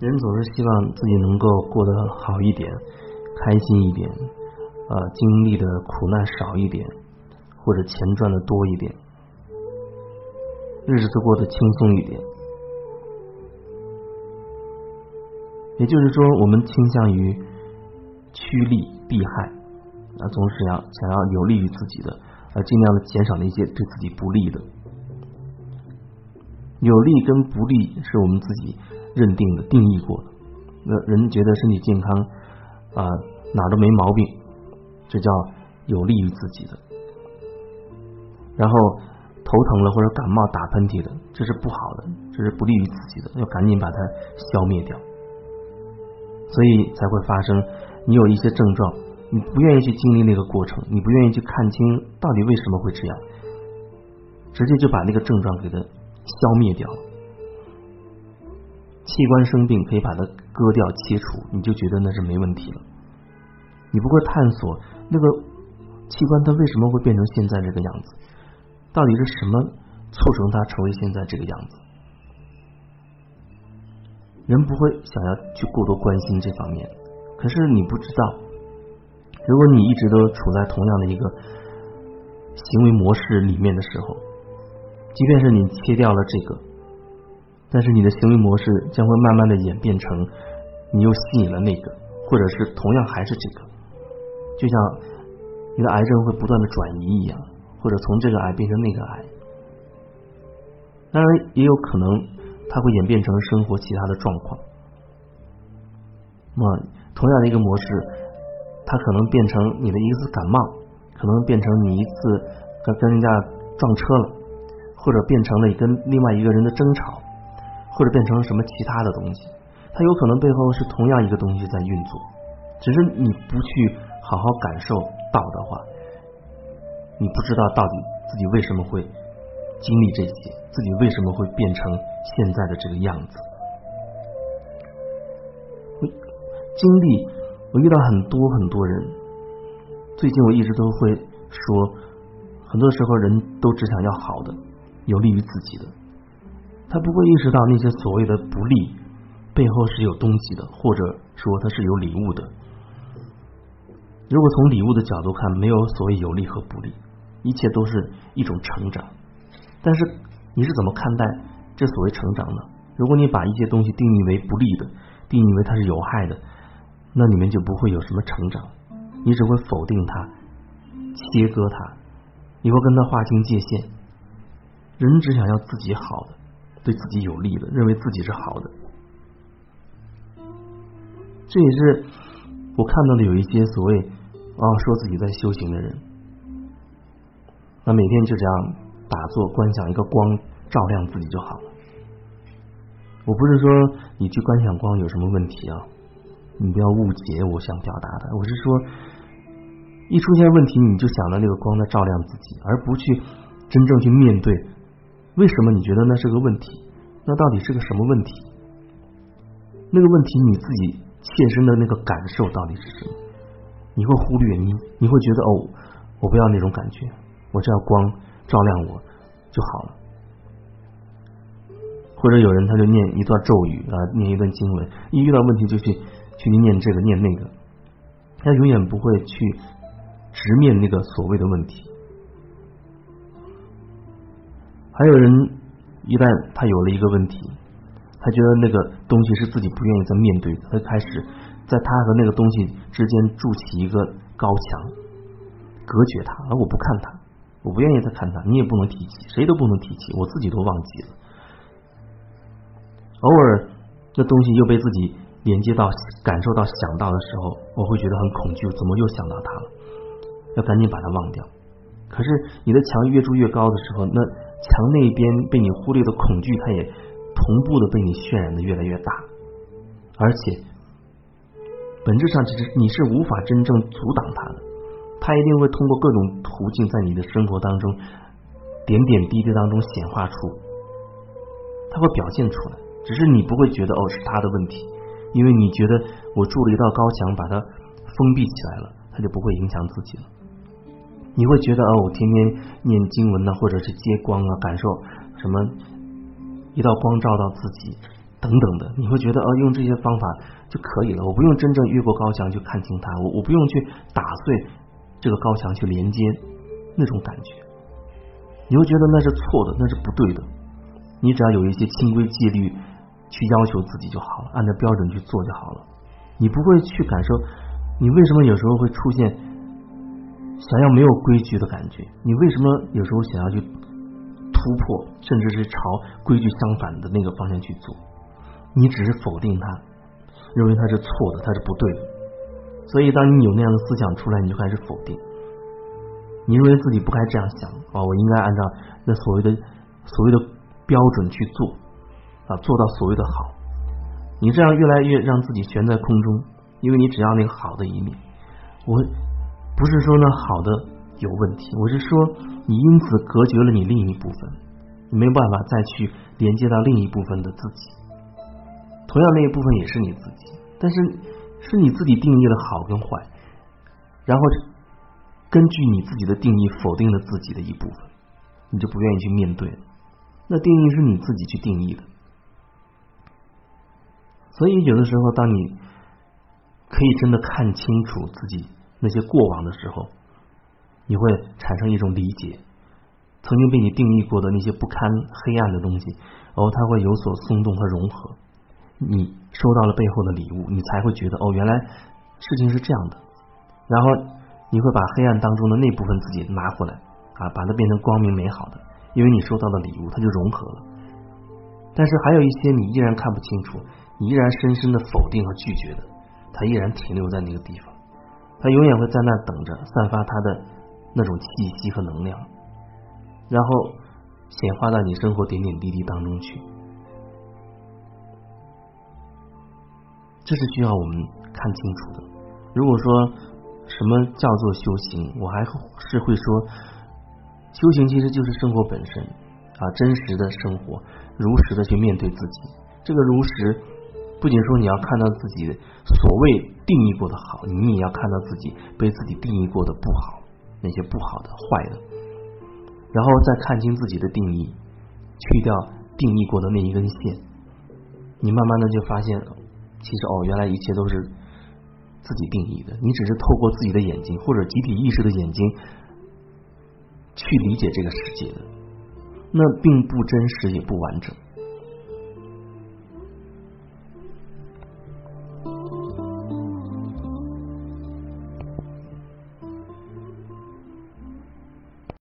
人总是希望自己能够过得好一点，开心一点，呃，经历的苦难少一点，或者钱赚的多一点，日子过得轻松一点。也就是说，我们倾向于趋利避害，啊，总是要想要有利于自己的，而尽量的减少那些对自己不利的。有利跟不利是我们自己。认定的、定义过的，那人觉得身体健康啊，哪儿都没毛病，这叫有利于自己的。然后头疼了或者感冒、打喷嚏的，这是不好的，这是不利于自己的，要赶紧把它消灭掉。所以才会发生你有一些症状，你不愿意去经历那个过程，你不愿意去看清到底为什么会这样，直接就把那个症状给它消灭掉了。器官生病可以把它割掉切除，你就觉得那是没问题了。你不会探索那个器官它为什么会变成现在这个样子，到底是什么促成它成为现在这个样子？人不会想要去过多关心这方面。可是你不知道，如果你一直都处在同样的一个行为模式里面的时候，即便是你切掉了这个。但是你的行为模式将会慢慢的演变成，你又吸引了那个，或者是同样还是这个，就像你的癌症会不断的转移一样，或者从这个癌变成那个癌。当然也有可能它会演变成生活其他的状况。那同样的一个模式，它可能变成你的一次感冒，可能变成你一次跟跟人家撞车了，或者变成了跟另外一个人的争吵。或者变成什么其他的东西，它有可能背后是同样一个东西在运作，只是你不去好好感受到的话，你不知道到底自己为什么会经历这些，自己为什么会变成现在的这个样子。经历，我遇到很多很多人，最近我一直都会说，很多时候人都只想要好的，有利于自己的。他不会意识到那些所谓的不利背后是有东西的，或者说它是有礼物的。如果从礼物的角度看，没有所谓有利和不利，一切都是一种成长。但是你是怎么看待这所谓成长呢？如果你把一些东西定义为不利的，定义为它是有害的，那里面就不会有什么成长，你只会否定它、切割它，你会跟它划清界限。人只想要自己好的。对自己有利的，认为自己是好的，这也是我看到的有一些所谓啊说自己在修行的人，那每天就这样打坐观想一个光照亮自己就好了。我不是说你去观想光有什么问题啊，你不要误解我想表达的。我是说，一出现问题你就想到那个光在照亮自己，而不去真正去面对。为什么你觉得那是个问题？那到底是个什么问题？那个问题你自己切身的那个感受到底是什么？你会忽略你，你会觉得哦，我不要那种感觉，我只要光照亮我就好了。或者有人他就念一段咒语啊，念一段经文，一遇到问题就去去念这个念那个，他永远不会去直面那个所谓的问题。还有人一旦他有了一个问题，他觉得那个东西是自己不愿意再面对的，他开始在他和那个东西之间筑起一个高墙，隔绝他，而我不看他，我不愿意再看他，你也不能提起，谁都不能提起，我自己都忘记了。偶尔这东西又被自己连接到、感受到、想到的时候，我会觉得很恐惧，怎么又想到他了？要赶紧把它忘掉。可是你的墙越筑越高的时候，那。墙那边被你忽略的恐惧，它也同步的被你渲染的越来越大，而且本质上其实你是无法真正阻挡它的，它一定会通过各种途径在你的生活当中点点滴滴当中显化出，它会表现出来，只是你不会觉得哦是他的问题，因为你觉得我筑了一道高墙把它封闭起来了，它就不会影响自己了。你会觉得哦，我天天念经文呢，或者是接光啊，感受什么一道光照到自己，等等的，你会觉得哦，用这些方法就可以了，我不用真正越过高墙去看清它，我我不用去打碎这个高墙去连接那种感觉，你会觉得那是错的，那是不对的。你只要有一些清规纪律去要求自己就好了，按照标准去做就好了。你不会去感受，你为什么有时候会出现想要没有规矩的感觉？你为什么有时候想要去突破，甚至是朝规矩相反的那个方向去做？你只是否定它，认为它是错的，它是不对的。所以，当你有那样的思想出来，你就开始否定。你认为自己不该这样想啊，我应该按照那所谓的所谓的标准去做啊，做到所谓的好。你这样越来越让自己悬在空中，因为你只要那个好的一面。我不是说呢好的有问题，我是说你因此隔绝了你另一部分，你没有办法再去连接到另一部分的自己。同样那一部分也是你自己，但是是你自己定义了好跟坏，然后根据你自己的定义否定了自己的一部分，你就不愿意去面对。那定义是你自己去定义的，所以有的时候，当你可以真的看清楚自己那些过往的时候，你会产生一种理解，曾经被你定义过的那些不堪黑暗的东西，哦，它会有所松动和融合。你收到了背后的礼物，你才会觉得哦，原来事情是这样的。然后你会把黑暗当中的那部分自己拿回来啊，把它变成光明美好的，因为你收到的礼物它就融合了。但是还有一些你依然看不清楚，你依然深深的否定和拒绝的，它依然停留在那个地方，他永远会在那等着散发他的那种气息和能量，然后显化到你生活点点滴滴当中去。这是需要我们看清楚的。如果说什么叫做修行，我还是会说，修行其实就是生活本身啊，真实的生活，如实的去面对自己。这个如实，不仅说你要看到自己所谓定义过的好，你也要看到自己被自己定义过的不好，那些不好的、坏的，然后再看清自己的定义，去掉定义过的那一根线，你慢慢的就发现。其实哦，原来一切都是自己定义的。你只是透过自己的眼睛或者集体意识的眼睛去理解这个世界的，那并不真实也不完整。